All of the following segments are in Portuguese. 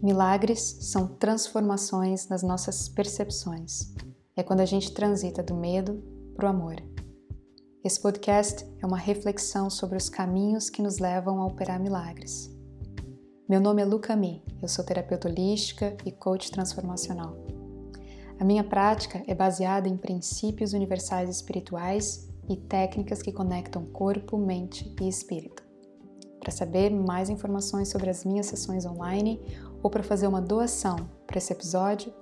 Milagres são transformações nas nossas percepções. É quando a gente transita do medo para o amor. Esse podcast é uma reflexão sobre os caminhos que nos levam a operar milagres. Meu nome é Luca Mi, eu sou terapeuta holística e coach transformacional. A minha prática é baseada em princípios universais espirituais e técnicas que conectam corpo, mente e espírito. Para saber mais informações sobre as minhas sessões online ou para fazer uma doação para esse episódio,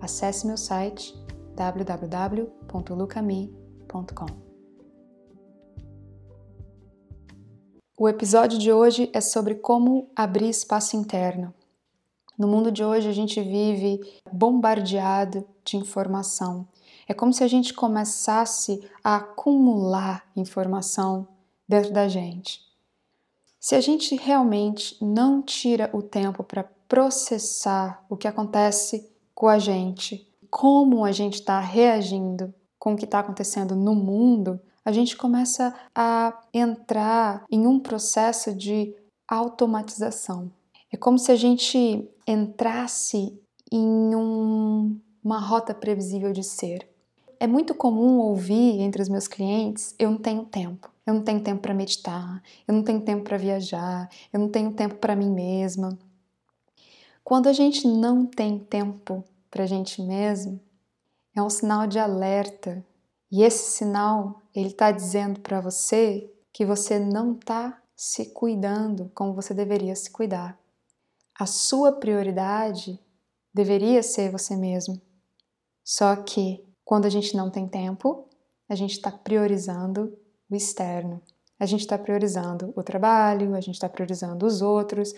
acesse meu site www.lucami.com. O episódio de hoje é sobre como abrir espaço interno. No mundo de hoje a gente vive bombardeado de informação. É como se a gente começasse a acumular informação dentro da gente. Se a gente realmente não tira o tempo para processar o que acontece com a gente, como a gente está reagindo com o que está acontecendo no mundo, a gente começa a entrar em um processo de automatização. É como se a gente entrasse em um, uma rota previsível de ser. É muito comum ouvir entre os meus clientes: eu não tenho tempo, eu não tenho tempo para meditar, eu não tenho tempo para viajar, eu não tenho tempo para mim mesma. Quando a gente não tem tempo para a gente mesmo, é um sinal de alerta. E esse sinal, ele está dizendo para você que você não está se cuidando como você deveria se cuidar. A sua prioridade deveria ser você mesmo. Só que quando a gente não tem tempo, a gente está priorizando o externo. A gente está priorizando o trabalho, a gente está priorizando os outros.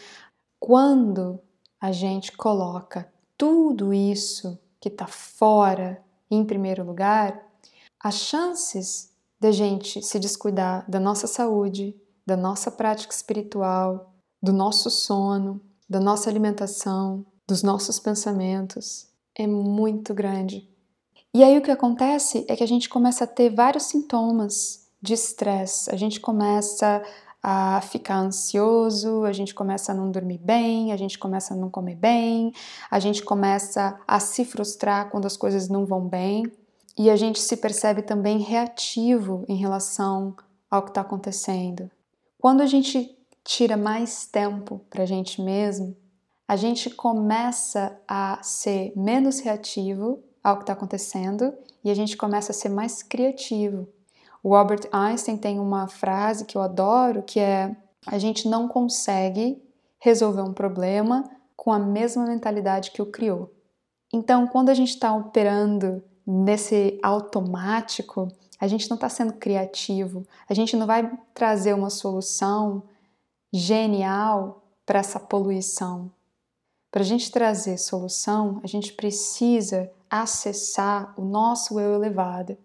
Quando a gente coloca tudo isso que está fora em primeiro lugar, as chances da gente se descuidar da nossa saúde, da nossa prática espiritual, do nosso sono, da nossa alimentação, dos nossos pensamentos é muito grande. E aí o que acontece é que a gente começa a ter vários sintomas de estresse. A gente começa a ficar ansioso, a gente começa a não dormir bem, a gente começa a não comer bem, a gente começa a se frustrar quando as coisas não vão bem e a gente se percebe também reativo em relação ao que está acontecendo. Quando a gente tira mais tempo para a gente mesmo, a gente começa a ser menos reativo ao que está acontecendo e a gente começa a ser mais criativo. O Albert Einstein tem uma frase que eu adoro, que é: a gente não consegue resolver um problema com a mesma mentalidade que o criou. Então, quando a gente está operando nesse automático, a gente não está sendo criativo, a gente não vai trazer uma solução genial para essa poluição. Para a gente trazer solução, a gente precisa acessar o nosso eu elevado.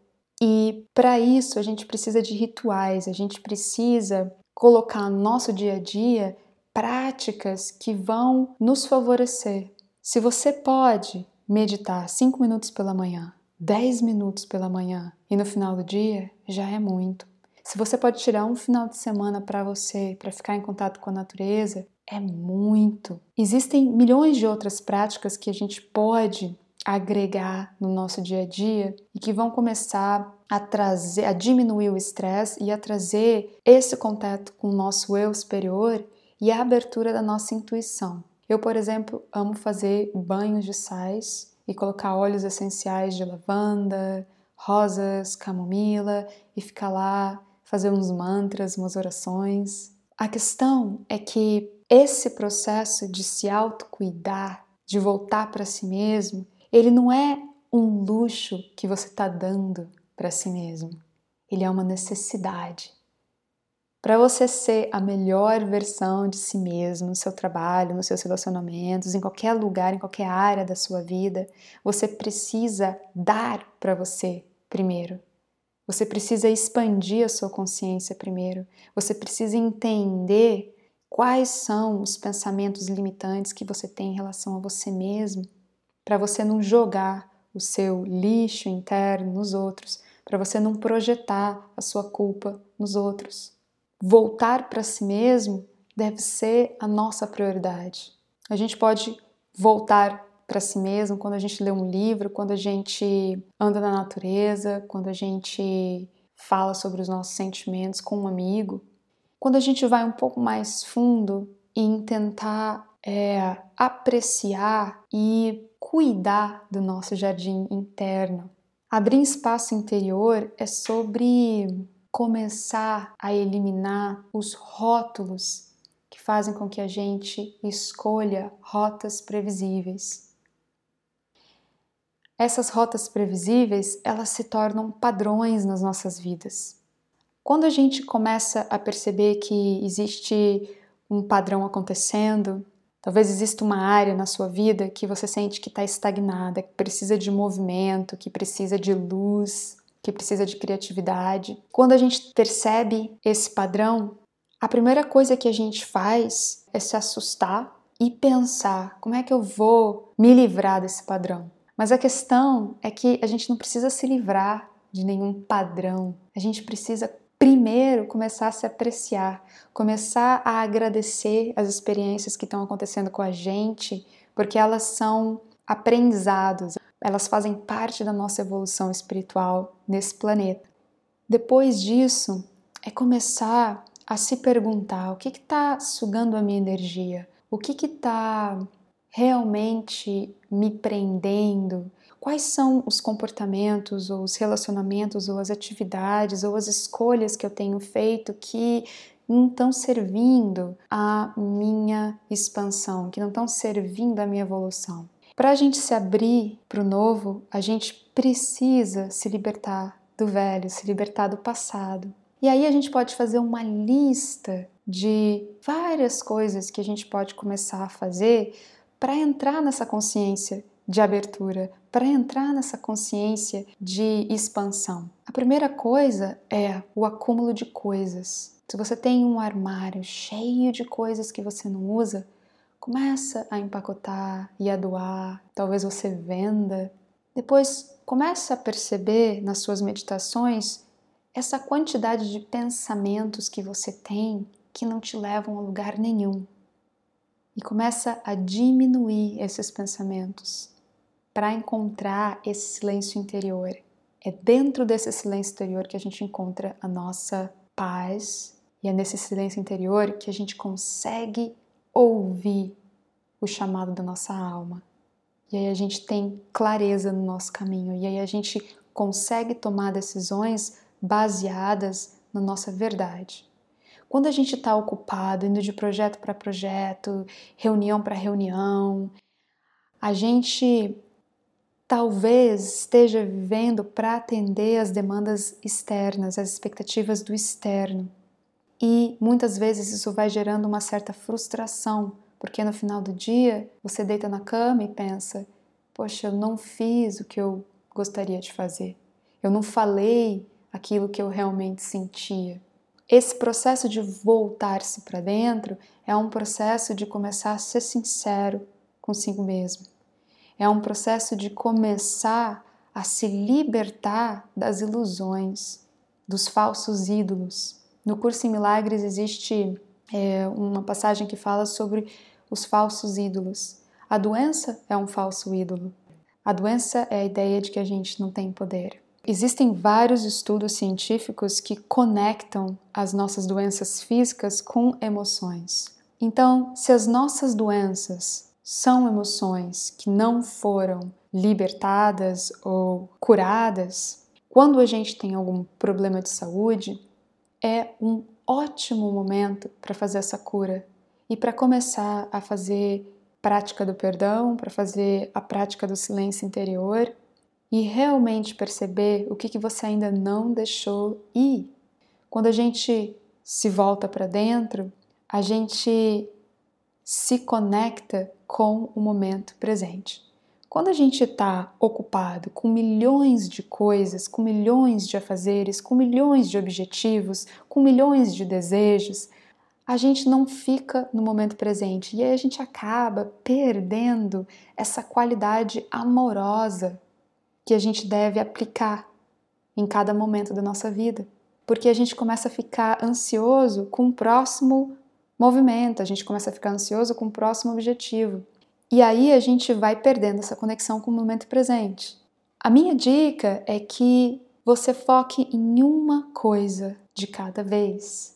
E para isso a gente precisa de rituais, a gente precisa colocar no nosso dia a dia práticas que vão nos favorecer. Se você pode meditar 5 minutos pela manhã, 10 minutos pela manhã e no final do dia, já é muito. Se você pode tirar um final de semana para você, para ficar em contato com a natureza, é muito. Existem milhões de outras práticas que a gente pode agregar no nosso dia a dia e que vão começar a trazer, a diminuir o estresse e a trazer esse contato com o nosso eu superior e a abertura da nossa intuição. Eu, por exemplo, amo fazer banhos de sais e colocar óleos essenciais de lavanda, rosas, camomila e ficar lá, fazer uns mantras, umas orações. A questão é que esse processo de se autocuidar, de voltar para si mesmo, ele não é um luxo que você está dando para si mesmo. Ele é uma necessidade. Para você ser a melhor versão de si mesmo no seu trabalho, nos seus relacionamentos, em qualquer lugar, em qualquer área da sua vida, você precisa dar para você primeiro. Você precisa expandir a sua consciência primeiro. Você precisa entender quais são os pensamentos limitantes que você tem em relação a você mesmo para você não jogar o seu lixo interno nos outros, para você não projetar a sua culpa nos outros. Voltar para si mesmo deve ser a nossa prioridade. A gente pode voltar para si mesmo, quando a gente lê um livro, quando a gente anda na natureza, quando a gente fala sobre os nossos sentimentos com um amigo, quando a gente vai um pouco mais fundo em tentar é, apreciar e cuidar do nosso jardim interno. Abrir espaço interior é sobre começar a eliminar os rótulos que fazem com que a gente escolha rotas previsíveis. Essas rotas previsíveis, elas se tornam padrões nas nossas vidas. Quando a gente começa a perceber que existe um padrão acontecendo, talvez exista uma área na sua vida que você sente que está estagnada, que precisa de movimento, que precisa de luz, que precisa de criatividade. Quando a gente percebe esse padrão, a primeira coisa que a gente faz é se assustar e pensar como é que eu vou me livrar desse padrão. Mas a questão é que a gente não precisa se livrar de nenhum padrão. A gente precisa primeiro começar a se apreciar, começar a agradecer as experiências que estão acontecendo com a gente, porque elas são aprendizados, elas fazem parte da nossa evolução espiritual nesse planeta. Depois disso, é começar a se perguntar o que está sugando a minha energia, o que está realmente me prendendo, quais são os comportamentos, ou os relacionamentos, ou as atividades, ou as escolhas que eu tenho feito que não estão servindo à minha expansão, que não estão servindo à minha evolução. Para a gente se abrir para o novo, a gente precisa se libertar do velho, se libertar do passado. E aí a gente pode fazer uma lista de várias coisas que a gente pode começar a fazer para entrar nessa consciência de abertura, para entrar nessa consciência de expansão. A primeira coisa é o acúmulo de coisas. Se você tem um armário cheio de coisas que você não usa, Começa a empacotar e a doar, talvez você venda. Depois começa a perceber nas suas meditações essa quantidade de pensamentos que você tem que não te levam a lugar nenhum. E começa a diminuir esses pensamentos para encontrar esse silêncio interior. É dentro desse silêncio interior que a gente encontra a nossa paz e é nesse silêncio interior que a gente consegue ouvir o chamado da nossa alma. E aí a gente tem clareza no nosso caminho, e aí a gente consegue tomar decisões baseadas na nossa verdade. Quando a gente está ocupado, indo de projeto para projeto, reunião para reunião, a gente talvez esteja vivendo para atender as demandas externas, as expectativas do externo. E muitas vezes isso vai gerando uma certa frustração, porque no final do dia você deita na cama e pensa: poxa, eu não fiz o que eu gostaria de fazer, eu não falei aquilo que eu realmente sentia. Esse processo de voltar-se para dentro é um processo de começar a ser sincero consigo mesmo. É um processo de começar a se libertar das ilusões, dos falsos ídolos, no curso em Milagres existe é, uma passagem que fala sobre os falsos ídolos. A doença é um falso ídolo. A doença é a ideia de que a gente não tem poder. Existem vários estudos científicos que conectam as nossas doenças físicas com emoções. Então, se as nossas doenças são emoções que não foram libertadas ou curadas, quando a gente tem algum problema de saúde, é um ótimo momento para fazer essa cura e para começar a fazer prática do perdão, para fazer a prática do silêncio interior e realmente perceber o que, que você ainda não deixou ir. Quando a gente se volta para dentro, a gente se conecta com o momento presente. Quando a gente está ocupado com milhões de coisas, com milhões de afazeres, com milhões de objetivos, com milhões de desejos, a gente não fica no momento presente e aí a gente acaba perdendo essa qualidade amorosa que a gente deve aplicar em cada momento da nossa vida. Porque a gente começa a ficar ansioso com o próximo movimento, a gente começa a ficar ansioso com o próximo objetivo. E aí a gente vai perdendo essa conexão com o momento presente. A minha dica é que você foque em uma coisa de cada vez.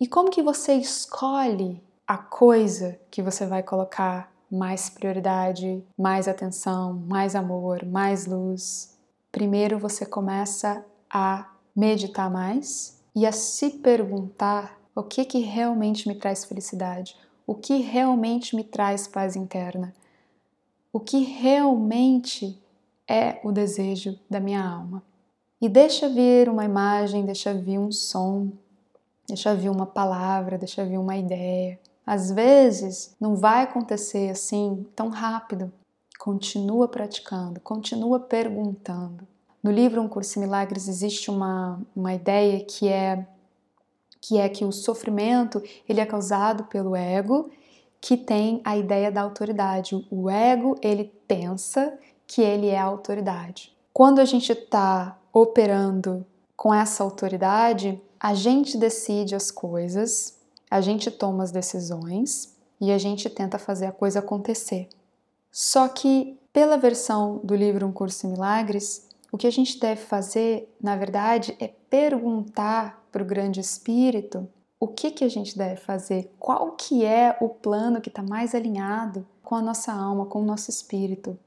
E como que você escolhe a coisa que você vai colocar mais prioridade, mais atenção, mais amor, mais luz? Primeiro você começa a meditar mais e a se perguntar o que que realmente me traz felicidade, o que realmente me traz paz interna, o que realmente é o desejo da minha alma. E deixa vir uma imagem, deixa vir um som, deixa vir uma palavra, deixa vir uma ideia. Às vezes não vai acontecer assim tão rápido. Continua praticando, continua perguntando. No livro Um Curso em Milagres existe uma, uma ideia que é que é que o sofrimento ele é causado pelo ego, que tem a ideia da autoridade. O ego ele pensa que ele é a autoridade. Quando a gente está operando com essa autoridade, a gente decide as coisas, a gente toma as decisões e a gente tenta fazer a coisa acontecer. Só que, pela versão do livro Um Curso em Milagres, o que a gente deve fazer, na verdade, é perguntar para o grande espírito o que, que a gente deve fazer, qual que é o plano que está mais alinhado com a nossa alma, com o nosso espírito.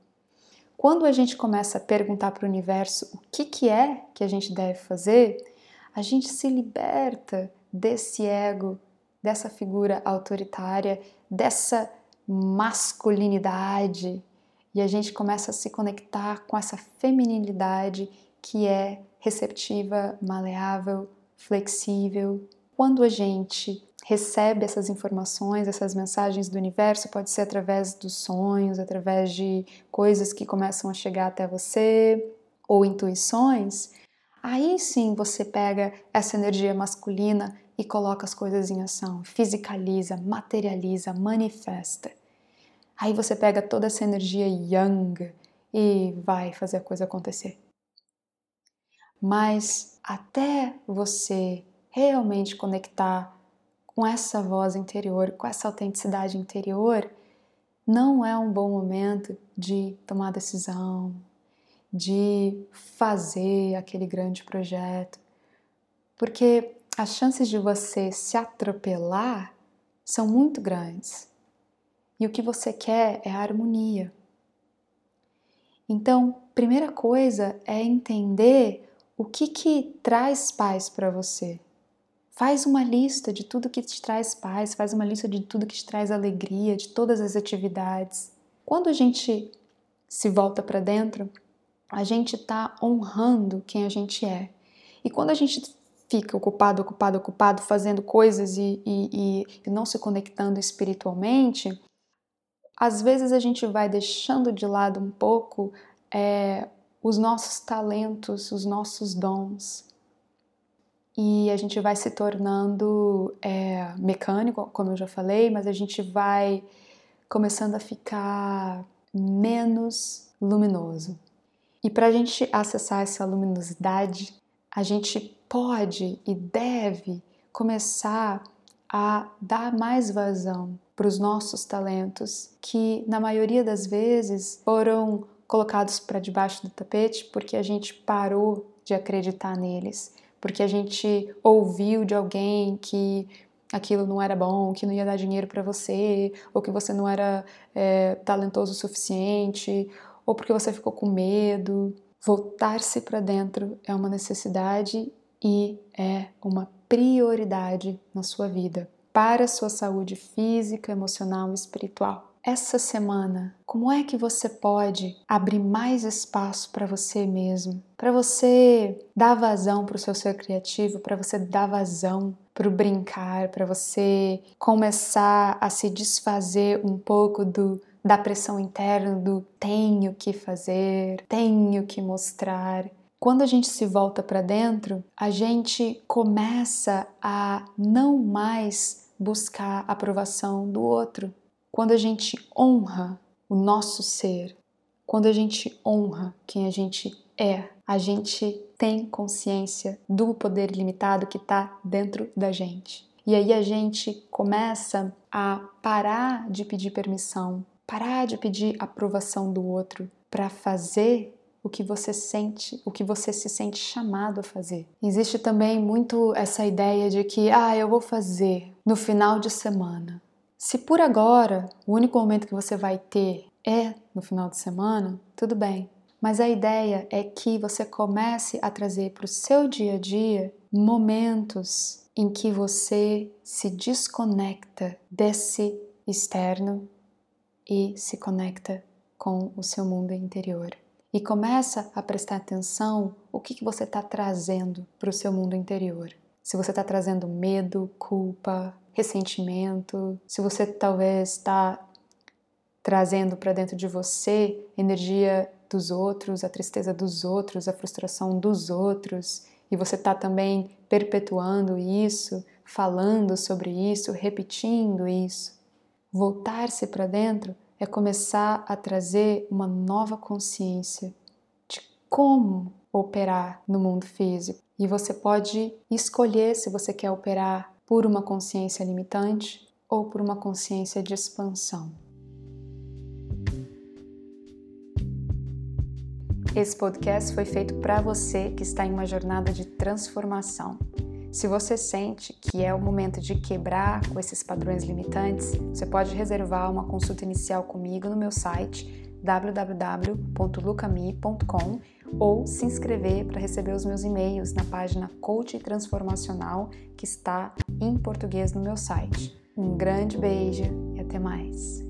Quando a gente começa a perguntar para o universo o que, que é que a gente deve fazer, a gente se liberta desse ego, dessa figura autoritária, dessa masculinidade e a gente começa a se conectar com essa feminilidade que é receptiva, maleável, flexível. Quando a gente recebe essas informações, essas mensagens do universo, pode ser através dos sonhos, através de coisas que começam a chegar até você ou intuições, aí sim você pega essa energia masculina e coloca as coisas em ação, fisicaliza, materializa, manifesta. Aí você pega toda essa energia yang e vai fazer a coisa acontecer. Mas até você realmente conectar com essa voz interior, com essa autenticidade interior, não é um bom momento de tomar decisão, de fazer aquele grande projeto, porque as chances de você se atropelar são muito grandes. E o que você quer é a harmonia. Então, primeira coisa é entender o que que traz paz para você? Faz uma lista de tudo que te traz paz, faz uma lista de tudo que te traz alegria, de todas as atividades. Quando a gente se volta para dentro, a gente está honrando quem a gente é. E quando a gente fica ocupado, ocupado, ocupado, fazendo coisas e, e, e não se conectando espiritualmente, às vezes a gente vai deixando de lado um pouco é, os nossos talentos, os nossos dons. E a gente vai se tornando é, mecânico, como eu já falei, mas a gente vai começando a ficar menos luminoso. E para a gente acessar essa luminosidade, a gente pode e deve começar a dar mais vazão para os nossos talentos, que na maioria das vezes foram colocados para debaixo do tapete porque a gente parou de acreditar neles, porque a gente ouviu de alguém que aquilo não era bom, que não ia dar dinheiro para você, ou que você não era é, talentoso o suficiente, ou porque você ficou com medo. Voltar-se para dentro é uma necessidade e é uma prioridade na sua vida, para a sua saúde física, emocional e espiritual essa semana, como é que você pode abrir mais espaço para você mesmo, para você dar vazão para o seu ser criativo, para você dar vazão para o brincar, para você começar a se desfazer um pouco do da pressão interna do tenho que fazer, tenho que mostrar. Quando a gente se volta para dentro, a gente começa a não mais buscar a aprovação do outro, quando a gente honra o nosso ser, quando a gente honra quem a gente é, a gente tem consciência do poder ilimitado que está dentro da gente. E aí a gente começa a parar de pedir permissão parar de pedir aprovação do outro para fazer o que você sente, o que você se sente chamado a fazer. Existe também muito essa ideia de que, ah, eu vou fazer no final de semana. Se por agora o único momento que você vai ter é no final de semana, tudo bem. Mas a ideia é que você comece a trazer para o seu dia a dia momentos em que você se desconecta desse externo e se conecta com o seu mundo interior e começa a prestar atenção o que, que você está trazendo para o seu mundo interior. Se você está trazendo medo, culpa, ressentimento, se você talvez está trazendo para dentro de você energia dos outros, a tristeza dos outros, a frustração dos outros, e você está também perpetuando isso, falando sobre isso, repetindo isso. Voltar-se para dentro é começar a trazer uma nova consciência de como operar no mundo físico. E você pode escolher se você quer operar por uma consciência limitante ou por uma consciência de expansão. Esse podcast foi feito para você que está em uma jornada de transformação. Se você sente que é o momento de quebrar com esses padrões limitantes, você pode reservar uma consulta inicial comigo no meu site www.lucami.com ou se inscrever para receber os meus e-mails na página Coach Transformacional que está em português no meu site. Um grande beijo e até mais!